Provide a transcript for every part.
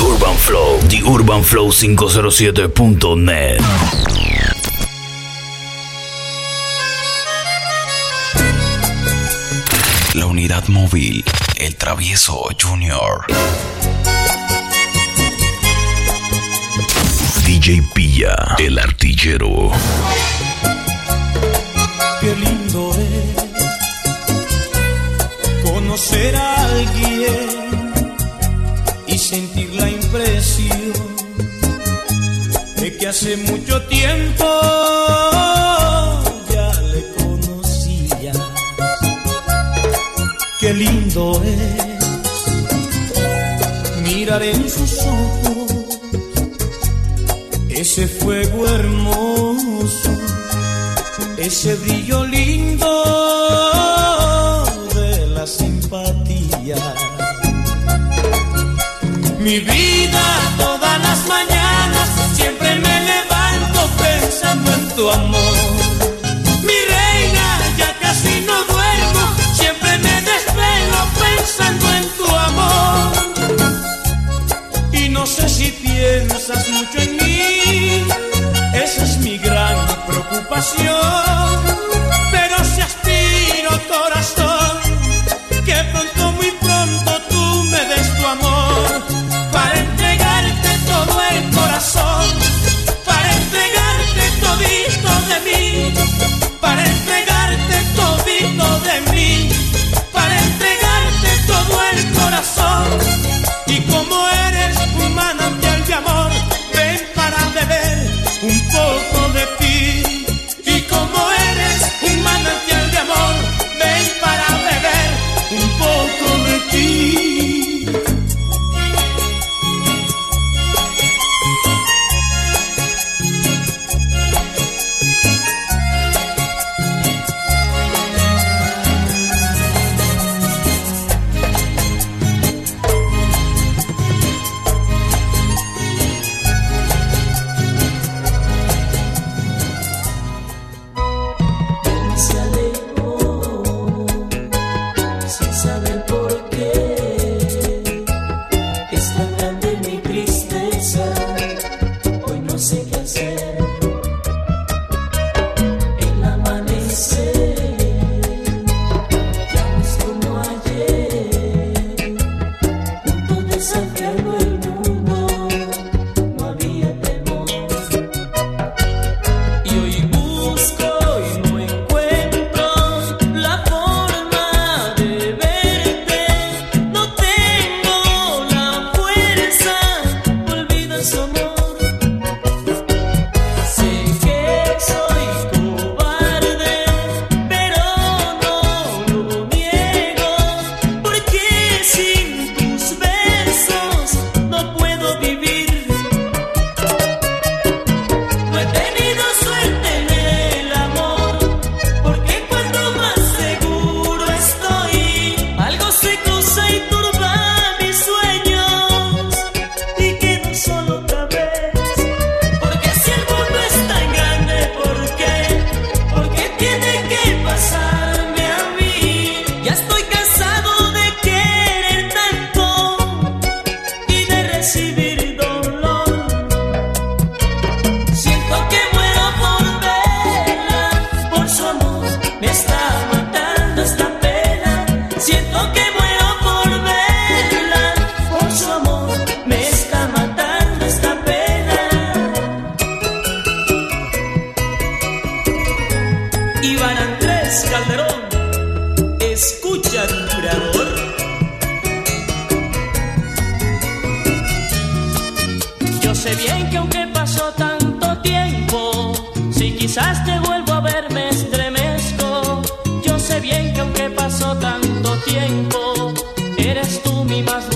Urban Flow, The Urban Flow 507.net. La unidad móvil, el travieso Junior. DJ Pilla, el artillero. Qué lindo es conocer a alguien Hace mucho tiempo ya le conocía. Qué lindo es mirar en sus ojos ese fuego hermoso, ese brillo lindo de la simpatía. Mi vida todas las mañanas tarde me levanto pensando en tu amor. Mi reina, ya casi no duermo, siempre me desvelo pensando en tu amor. Y no sé si piensas mucho en mí, esa es mi gran preocupación. Andrés Calderón. Escucha, curador. Yo sé bien que aunque pasó tanto tiempo, si quizás te vuelvo a ver me estremezco. Yo sé bien que aunque pasó tanto tiempo, eres tú mi más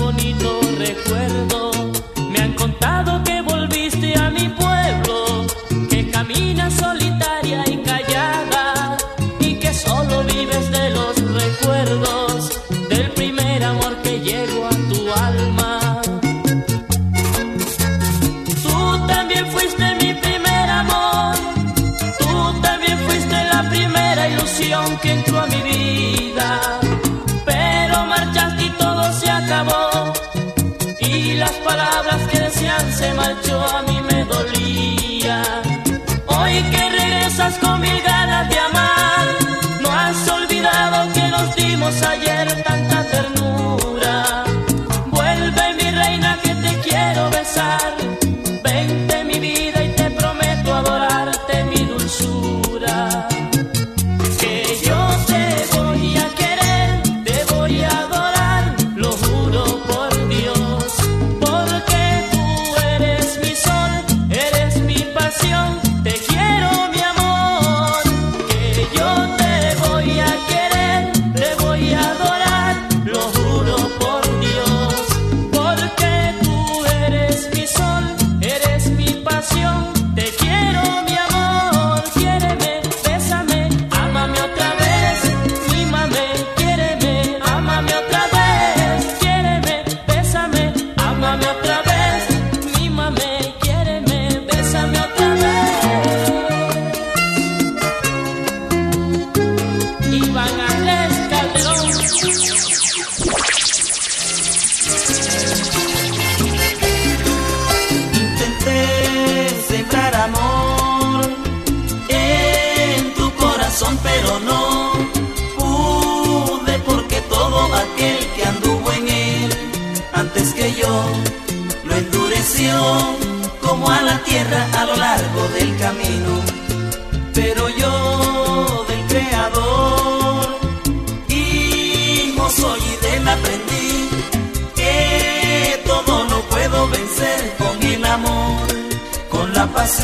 se marchó a mí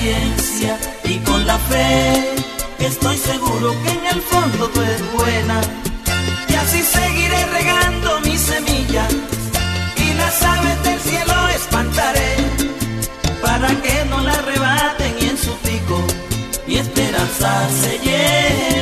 y con la fe. Estoy seguro que en el fondo tú eres buena y así seguiré regando mi semilla y las aves del cielo espantaré para que no la arrebaten y en su pico mi esperanza se lleve.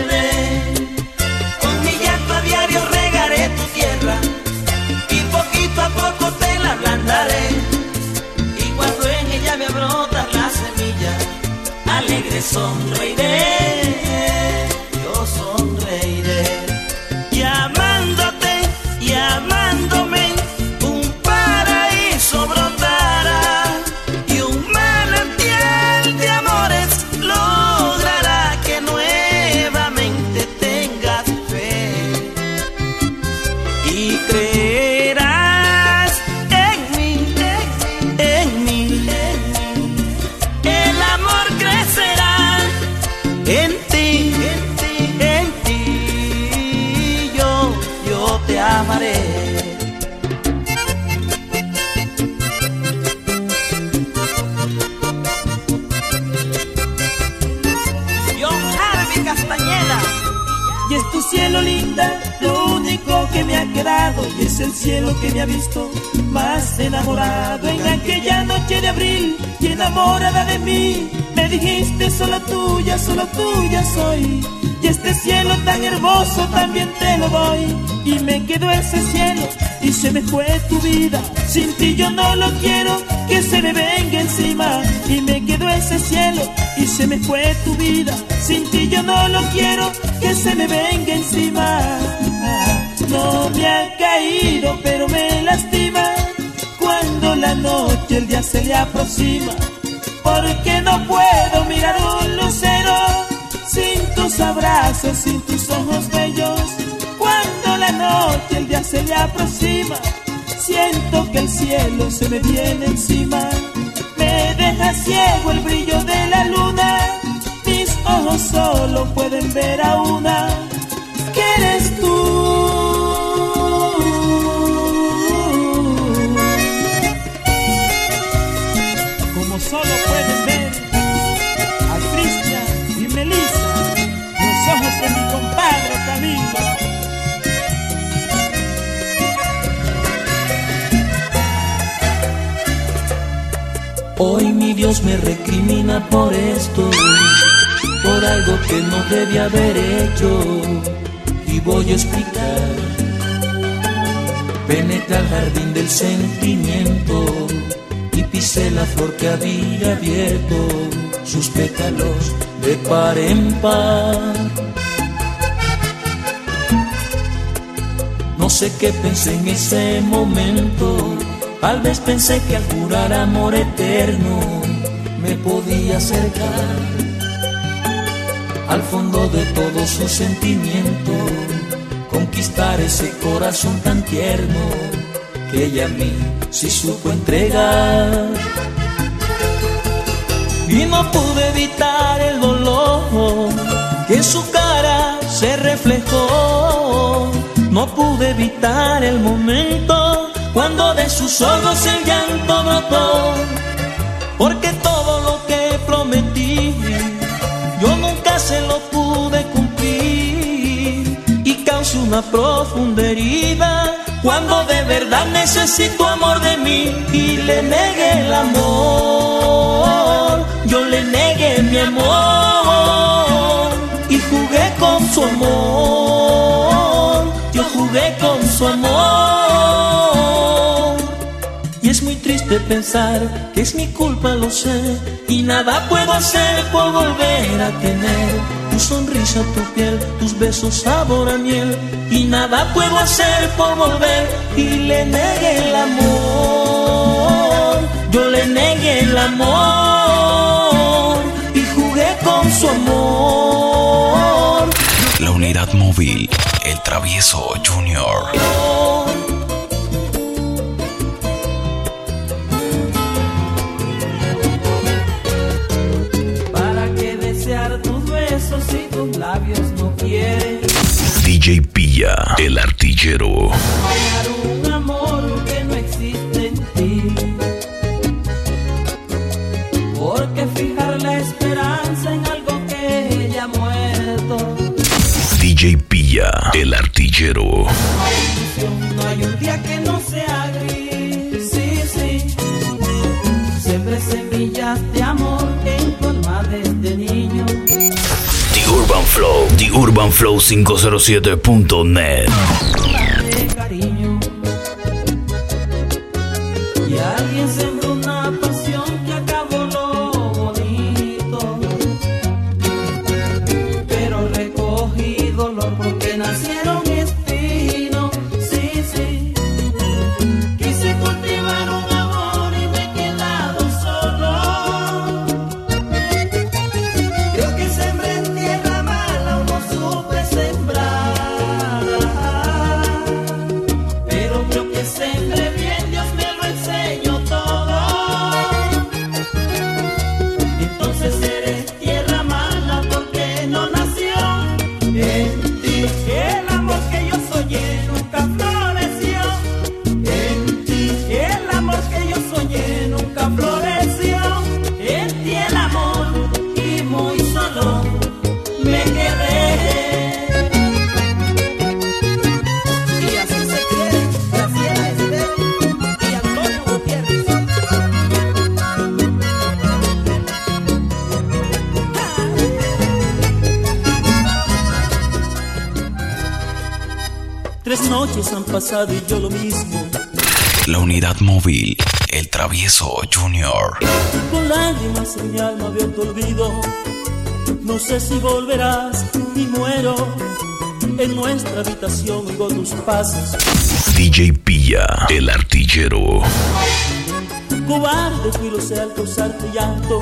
some es el cielo que me ha visto más enamorado. En aquella noche de abril y enamorada de mí, me dijiste solo tuya, solo tuya soy. Y este cielo tan hermoso también te lo doy. Y me quedó ese cielo y se me fue tu vida. Sin ti yo no lo quiero, que se me venga encima. Y me quedó ese cielo y se me fue tu vida. Sin ti yo no lo quiero, que se me venga encima. No me ha caído, pero me lastima cuando la noche el día se le aproxima. Porque no puedo mirar un lucero sin tus abrazos, sin tus ojos bellos. Cuando la noche el día se le aproxima, siento que el cielo se me viene encima. Me deja ciego el brillo de la luna, mis ojos solo pueden ver a una, Dios me recrimina por esto, por algo que no debía haber hecho. Y voy a explicar. Penetré al jardín del sentimiento y pisé la flor que había abierto sus pétalos de par en par. No sé qué pensé en ese momento Tal vez pensé que al jurar amor eterno me podía acercar al fondo de todo su sentimiento, conquistar ese corazón tan tierno que ella a mí sí supo entregar. Y no pude evitar el dolor que en su cara se reflejó. No pude evitar el momento cuando de sus ojos el llanto brotó. Pude cumplir. Y causa una profunda herida cuando de verdad necesito amor de mí y le negué el amor. Yo le negué mi amor y jugué con su amor. Yo jugué con su amor. Y es muy triste pensar que es mi culpa, lo sé, y nada puedo hacer por volver a tener tu sonrisa, tu piel, tus besos, sabor a miel. Y nada puedo hacer por volver y le negué el amor. Yo le negué el amor y jugué con su amor. La unidad móvil, el travieso Junior. DJ Pilla, el artillero. un amor que no existe en ti. Porque fijar la esperanza en algo que ya muerto. DJ Pilla, el artillero. The Urban Flow 507.net. pasado y yo lo mismo. La unidad móvil, el travieso Junior. Con lágrimas en mi alma veo tu olvido. No sé si volverás y muero. En nuestra habitación oigo tus pasos. DJ Pilla, el artillero. Cobarde fui lo sé al causarte llanto.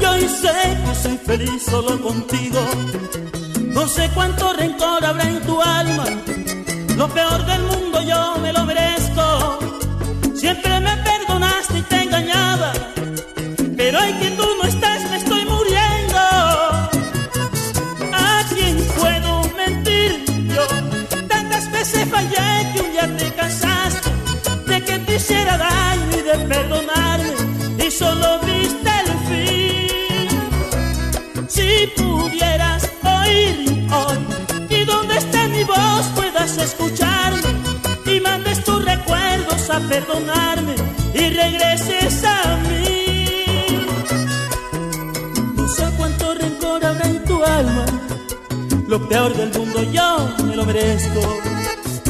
Y hoy sé que soy feliz solo contigo. No sé cuánto rencor habrá en tu alma. Lo peor del mundo yo me lo merezco. Siempre me perdonaste y te engañaba. Pero hoy que tú no estás me estoy muriendo. ¿A quién puedo mentir yo? Tantas veces fallé que un día te cansaste de que te hiciera daño y de perdonarme y solo viste perdonarme y regreses a mí. No sé cuánto rencor habrá en tu alma, lo peor del mundo yo me lo merezco.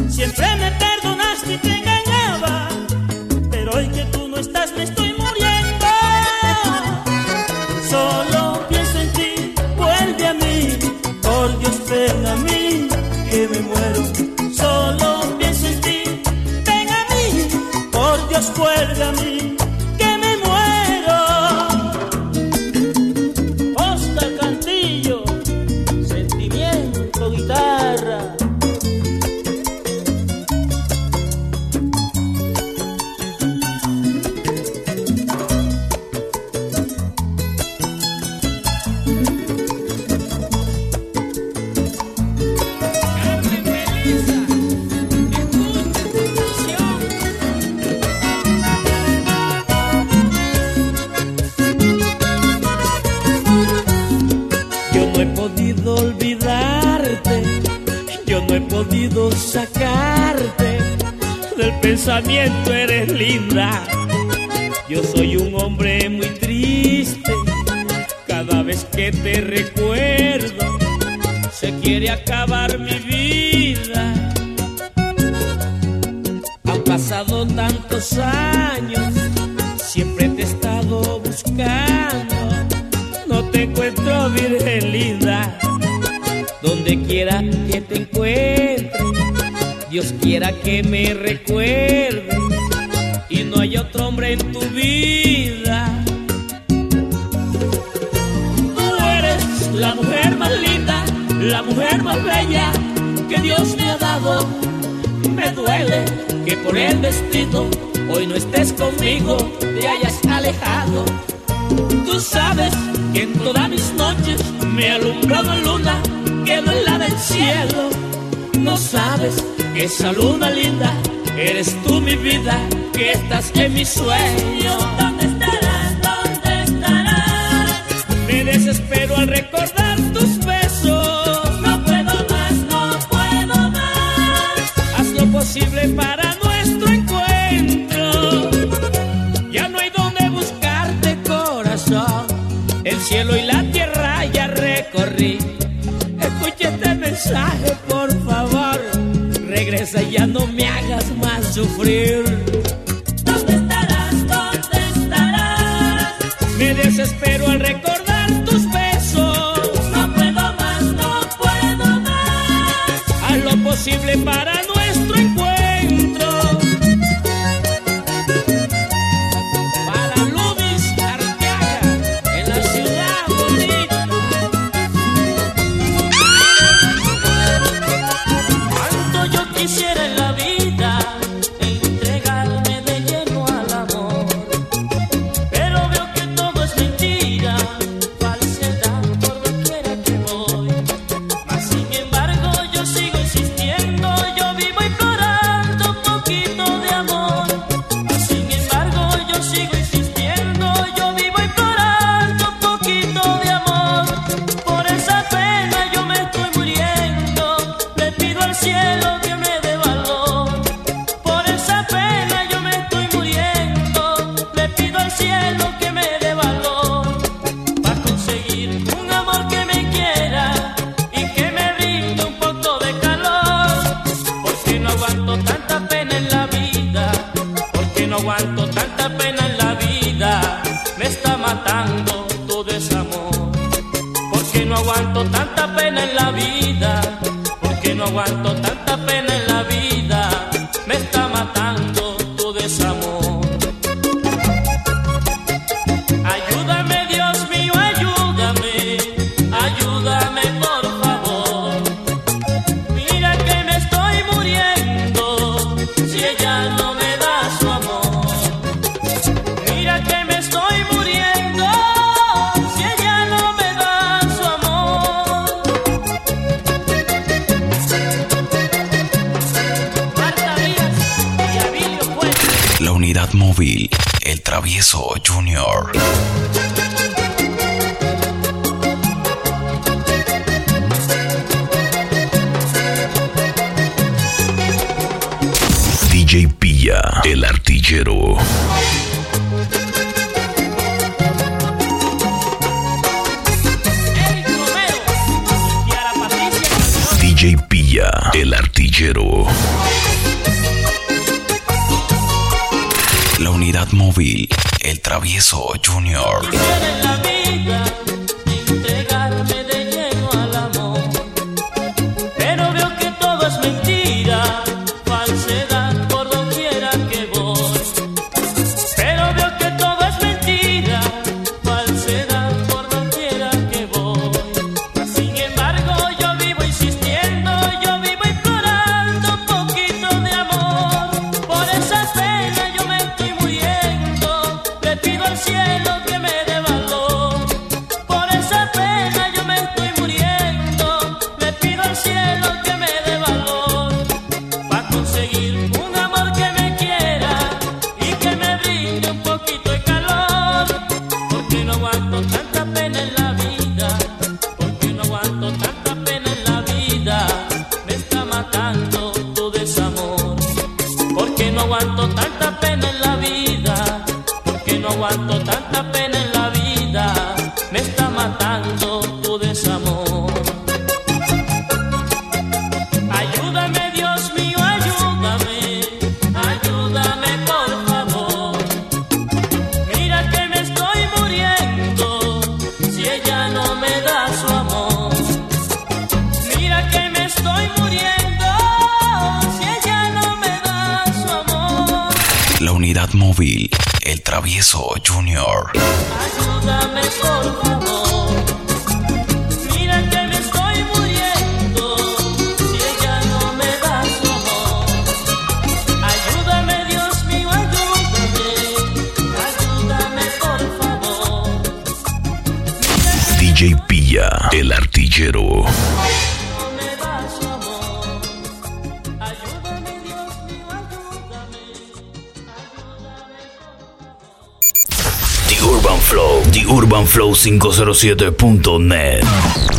Siempre me perdonaste y te ven a Yo soy un hombre muy triste, cada vez que te recuerdo, se quiere acabar mi vida. Han pasado tantos años, siempre te he estado buscando no te encuentro virgen linda. Donde quiera que te encuentre, Dios quiera que me recuerde. En tu vida. Tú eres la mujer más linda, la mujer más bella que Dios me ha dado. Me duele que por el vestido hoy no estés conmigo, te hayas alejado. Tú sabes que en todas mis noches me alumbra una luna que no la del cielo. No sabes que esa luna linda eres tú mi vida, que estás en mi sueño. ¿Dónde estarás? ¿Dónde estarás? Me desespero al recordar tus besos. No puedo más, no puedo más. Haz lo posible para nuestro encuentro. Ya no hay donde buscarte, corazón. El cielo y la tierra ya recorrí. Escucha este mensaje, por favor. Regresa ya no me hagas más sufrir. Me desespero al recordar tus besos. No puedo más, no puedo más. Haz lo posible para aguanto tanta pena en la vida. Me está matando todo ese amor. Porque no aguanto tanta pena en la vida, porque no aguanto móvil, el travieso Junior. DJ Pilla, el artillero. DJ Pilla, el artillero. Móvil, el travieso Junior. la unidad móvil, el travieso Junior. urbanflow507.net.